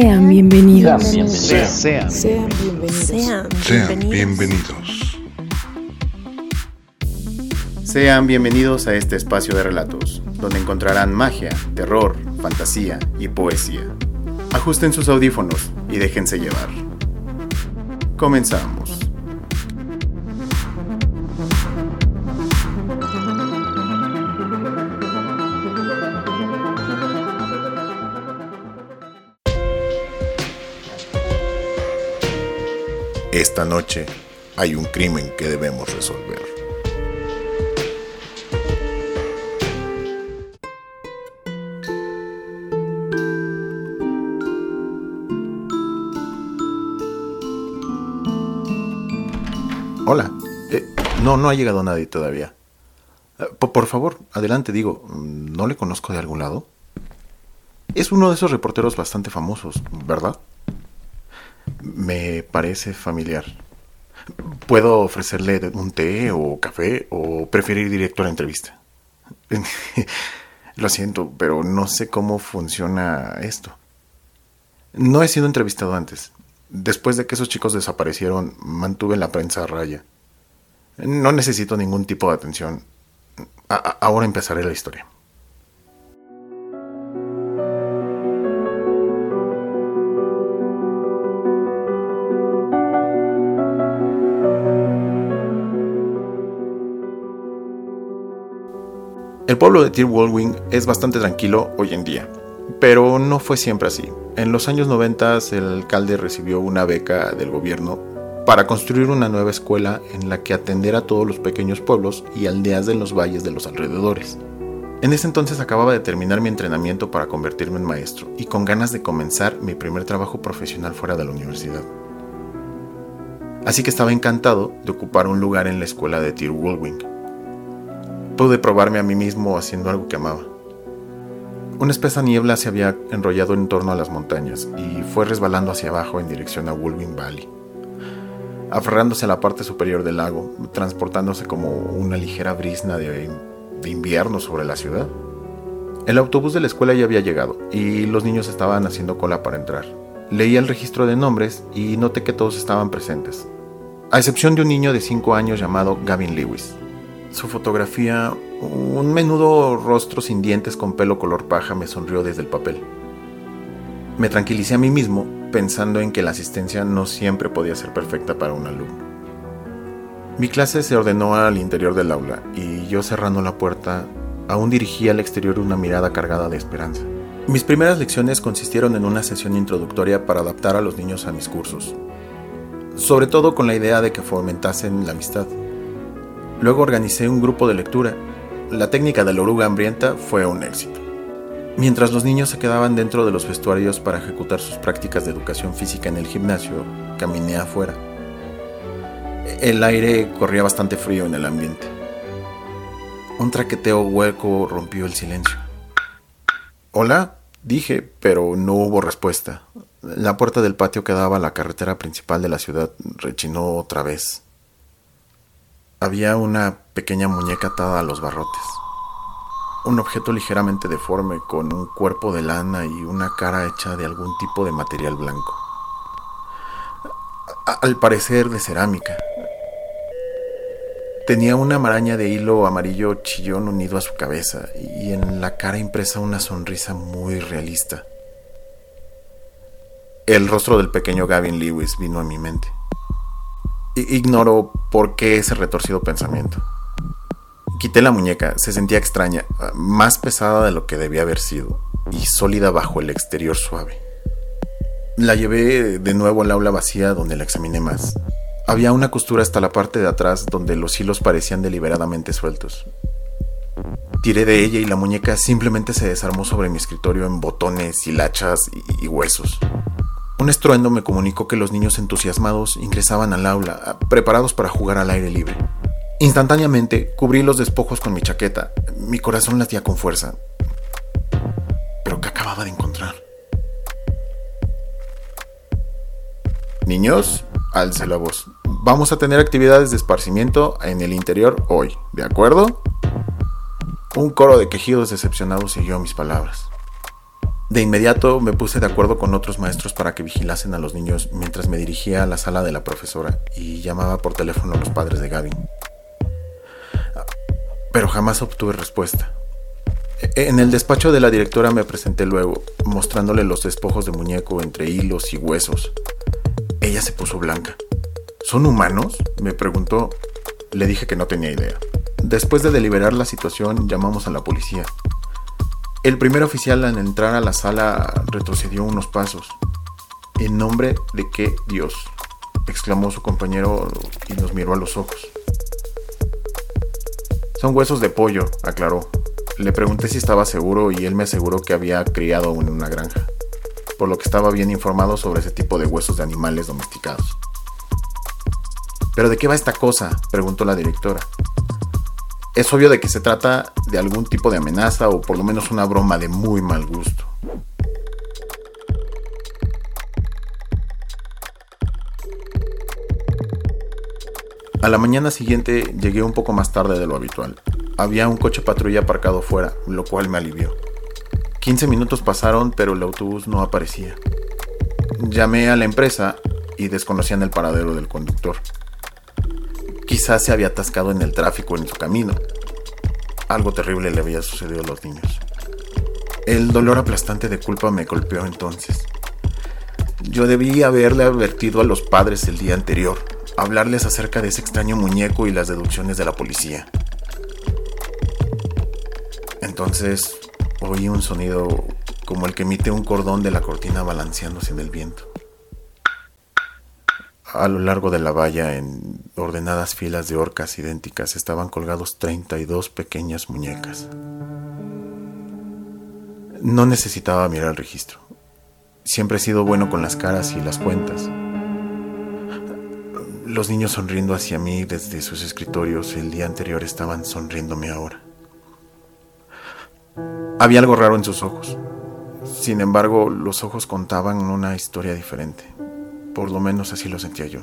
Sean bienvenidos. Sean Sean bienvenidos. Sean Sean bienvenidos. Sean bienvenidos a este espacio de relatos, donde encontrarán magia, terror, fantasía y poesía. Ajusten sus audífonos y déjense llevar. Comenzamos. Esta noche hay un crimen que debemos resolver. Hola. Eh, no, no ha llegado nadie todavía. Eh, po- por favor, adelante, digo, ¿no le conozco de algún lado? Es uno de esos reporteros bastante famosos, ¿verdad? Parece familiar. ¿Puedo ofrecerle un té o café o preferir directo a la entrevista? Lo siento, pero no sé cómo funciona esto. No he sido entrevistado antes. Después de que esos chicos desaparecieron, mantuve la prensa a raya. No necesito ningún tipo de atención. Ahora empezaré la historia. El pueblo de Tirwolwing es bastante tranquilo hoy en día, pero no fue siempre así. En los años 90 el alcalde recibió una beca del gobierno para construir una nueva escuela en la que atender a todos los pequeños pueblos y aldeas de los valles de los alrededores. En ese entonces acababa de terminar mi entrenamiento para convertirme en maestro y con ganas de comenzar mi primer trabajo profesional fuera de la universidad. Así que estaba encantado de ocupar un lugar en la escuela de Tirwolwing. Pude probarme a mí mismo haciendo algo que amaba. Una espesa niebla se había enrollado en torno a las montañas y fue resbalando hacia abajo en dirección a Wolving Valley, aferrándose a la parte superior del lago, transportándose como una ligera brisna de, de invierno sobre la ciudad. El autobús de la escuela ya había llegado y los niños estaban haciendo cola para entrar. Leí el registro de nombres y noté que todos estaban presentes, a excepción de un niño de 5 años llamado Gavin Lewis. Su fotografía, un menudo rostro sin dientes con pelo color paja, me sonrió desde el papel. Me tranquilicé a mí mismo pensando en que la asistencia no siempre podía ser perfecta para un alumno. Mi clase se ordenó al interior del aula y yo cerrando la puerta aún dirigía al exterior una mirada cargada de esperanza. Mis primeras lecciones consistieron en una sesión introductoria para adaptar a los niños a mis cursos, sobre todo con la idea de que fomentasen la amistad. Luego organicé un grupo de lectura. La técnica de la oruga hambrienta fue un éxito. Mientras los niños se quedaban dentro de los vestuarios para ejecutar sus prácticas de educación física en el gimnasio, caminé afuera. El aire corría bastante frío en el ambiente. Un traqueteo hueco rompió el silencio. Hola, dije, pero no hubo respuesta. La puerta del patio que daba a la carretera principal de la ciudad rechinó otra vez había una pequeña muñeca atada a los barrotes. Un objeto ligeramente deforme con un cuerpo de lana y una cara hecha de algún tipo de material blanco. Al parecer de cerámica. Tenía una maraña de hilo amarillo chillón unido a su cabeza y en la cara impresa una sonrisa muy realista. El rostro del pequeño Gavin Lewis vino a mi mente. Ignoro por qué ese retorcido pensamiento. Quité la muñeca, se sentía extraña, más pesada de lo que debía haber sido, y sólida bajo el exterior suave. La llevé de nuevo al aula vacía donde la examiné más. Había una costura hasta la parte de atrás donde los hilos parecían deliberadamente sueltos. Tiré de ella y la muñeca simplemente se desarmó sobre mi escritorio en botones, hilachas y, y huesos. Un estruendo me comunicó que los niños entusiasmados ingresaban al aula, preparados para jugar al aire libre. Instantáneamente cubrí los despojos con mi chaqueta. Mi corazón latía con fuerza. ¿Pero qué acababa de encontrar? Niños, alce la voz. Vamos a tener actividades de esparcimiento en el interior hoy, ¿de acuerdo? Un coro de quejidos decepcionados siguió mis palabras. De inmediato me puse de acuerdo con otros maestros para que vigilasen a los niños mientras me dirigía a la sala de la profesora y llamaba por teléfono a los padres de Gavin. Pero jamás obtuve respuesta. E, en el despacho de la directora me presenté luego, mostrándole los despojos de muñeco entre hilos y huesos. Ella se puso blanca. ¿Son humanos? me preguntó. Le dije que no tenía idea. Después de deliberar la situación, llamamos a la policía. El primer oficial al entrar a la sala retrocedió unos pasos. ¿En nombre de qué Dios? exclamó su compañero y nos miró a los ojos. Son huesos de pollo, aclaró. Le pregunté si estaba seguro y él me aseguró que había criado en una granja, por lo que estaba bien informado sobre ese tipo de huesos de animales domesticados. ¿Pero de qué va esta cosa? preguntó la directora es obvio de que se trata de algún tipo de amenaza o por lo menos una broma de muy mal gusto. A la mañana siguiente llegué un poco más tarde de lo habitual. Había un coche patrulla aparcado fuera, lo cual me alivió. 15 minutos pasaron, pero el autobús no aparecía. Llamé a la empresa y desconocían el paradero del conductor. Quizás se había atascado en el tráfico en su camino. Algo terrible le había sucedido a los niños. El dolor aplastante de culpa me golpeó entonces. Yo debía haberle advertido a los padres el día anterior, hablarles acerca de ese extraño muñeco y las deducciones de la policía. Entonces oí un sonido como el que emite un cordón de la cortina balanceándose en el viento. A lo largo de la valla, en ordenadas filas de orcas idénticas, estaban colgados 32 pequeñas muñecas. No necesitaba mirar el registro. Siempre he sido bueno con las caras y las cuentas. Los niños sonriendo hacia mí desde sus escritorios el día anterior estaban sonriéndome ahora. Había algo raro en sus ojos. Sin embargo, los ojos contaban una historia diferente. Por lo menos así lo sentía yo.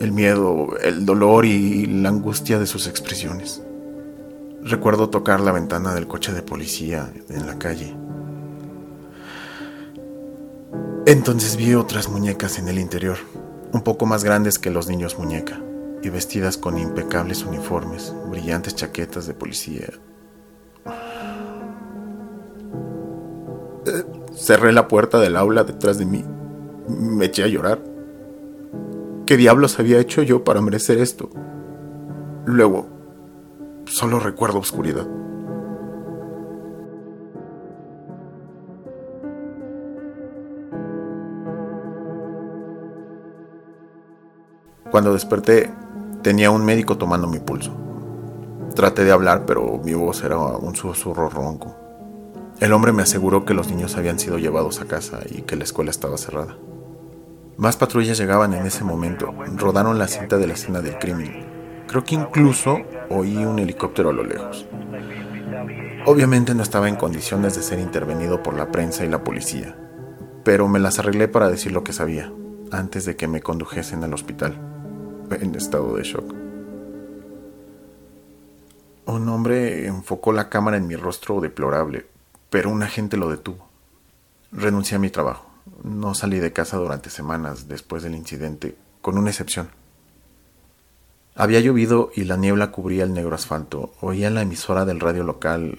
El miedo, el dolor y la angustia de sus expresiones. Recuerdo tocar la ventana del coche de policía en la calle. Entonces vi otras muñecas en el interior, un poco más grandes que los niños muñeca, y vestidas con impecables uniformes, brillantes chaquetas de policía. Eh, cerré la puerta del aula detrás de mí me eché a llorar. ¿Qué diablos había hecho yo para merecer esto? Luego, solo recuerdo oscuridad. Cuando desperté, tenía un médico tomando mi pulso. Traté de hablar, pero mi voz era un susurro ronco. El hombre me aseguró que los niños habían sido llevados a casa y que la escuela estaba cerrada. Más patrullas llegaban en ese momento. Rodaron la cinta de la escena del crimen. Creo que incluso oí un helicóptero a lo lejos. Obviamente no estaba en condiciones de ser intervenido por la prensa y la policía, pero me las arreglé para decir lo que sabía, antes de que me condujesen al hospital, en estado de shock. Un hombre enfocó la cámara en mi rostro deplorable, pero un agente lo detuvo. Renuncié a mi trabajo. No salí de casa durante semanas después del incidente, con una excepción. Había llovido y la niebla cubría el negro asfalto. Oía la emisora del radio local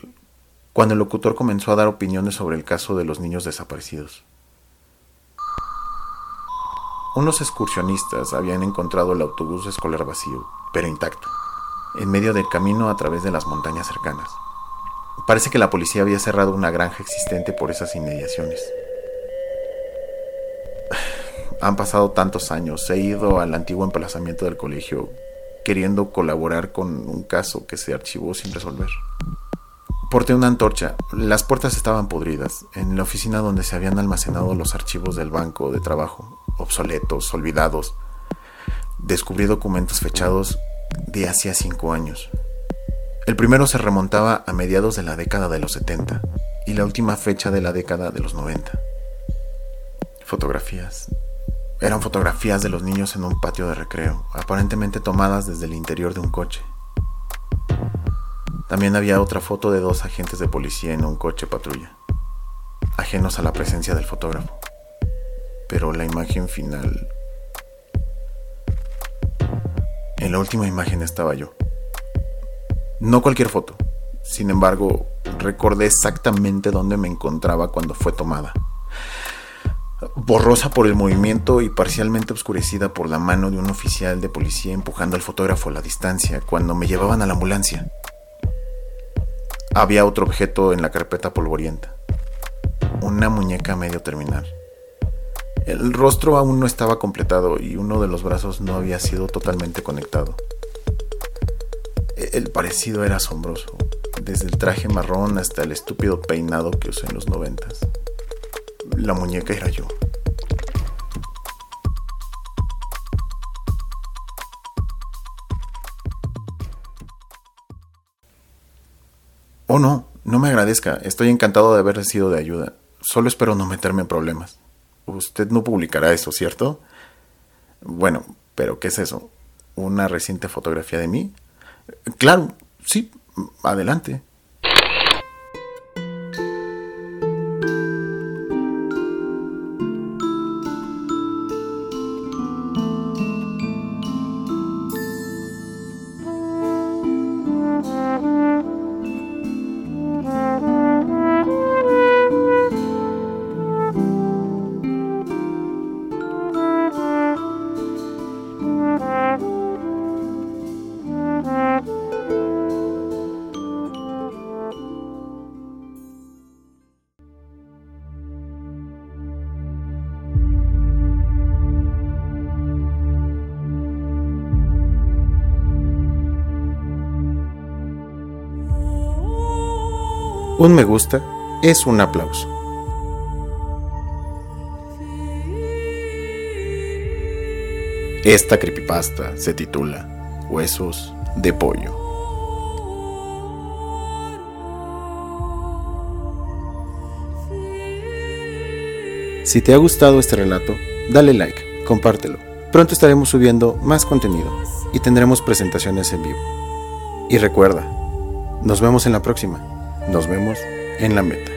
cuando el locutor comenzó a dar opiniones sobre el caso de los niños desaparecidos. Unos excursionistas habían encontrado el autobús escolar vacío, pero intacto, en medio del camino a través de las montañas cercanas. Parece que la policía había cerrado una granja existente por esas inmediaciones. Han pasado tantos años, he ido al antiguo emplazamiento del colegio queriendo colaborar con un caso que se archivó sin resolver. Porté una antorcha, las puertas estaban podridas, en la oficina donde se habían almacenado los archivos del banco de trabajo, obsoletos, olvidados. Descubrí documentos fechados de hacía cinco años. El primero se remontaba a mediados de la década de los 70 y la última fecha de la década de los 90. Fotografías. Eran fotografías de los niños en un patio de recreo, aparentemente tomadas desde el interior de un coche. También había otra foto de dos agentes de policía en un coche patrulla. ajenos a la presencia del fotógrafo. Pero la imagen final... En la última imagen estaba yo. No cualquier foto. Sin embargo, recordé exactamente dónde me encontraba cuando fue tomada. Borrosa por el movimiento y parcialmente oscurecida por la mano de un oficial de policía empujando al fotógrafo a la distancia cuando me llevaban a la ambulancia. Había otro objeto en la carpeta polvorienta. Una muñeca medio terminal. El rostro aún no estaba completado y uno de los brazos no había sido totalmente conectado. El parecido era asombroso, desde el traje marrón hasta el estúpido peinado que usé en los noventas. La muñeca era yo. Oh no, no me agradezca. Estoy encantado de haber sido de ayuda. Solo espero no meterme en problemas. Usted no publicará eso, ¿cierto? Bueno, pero ¿qué es eso? ¿Una reciente fotografía de mí? Claro, sí, adelante. Un me gusta es un aplauso. Esta creepypasta se titula Huesos de Pollo. Si te ha gustado este relato, dale like, compártelo. Pronto estaremos subiendo más contenido y tendremos presentaciones en vivo. Y recuerda, nos vemos en la próxima. Nos vemos en la meta.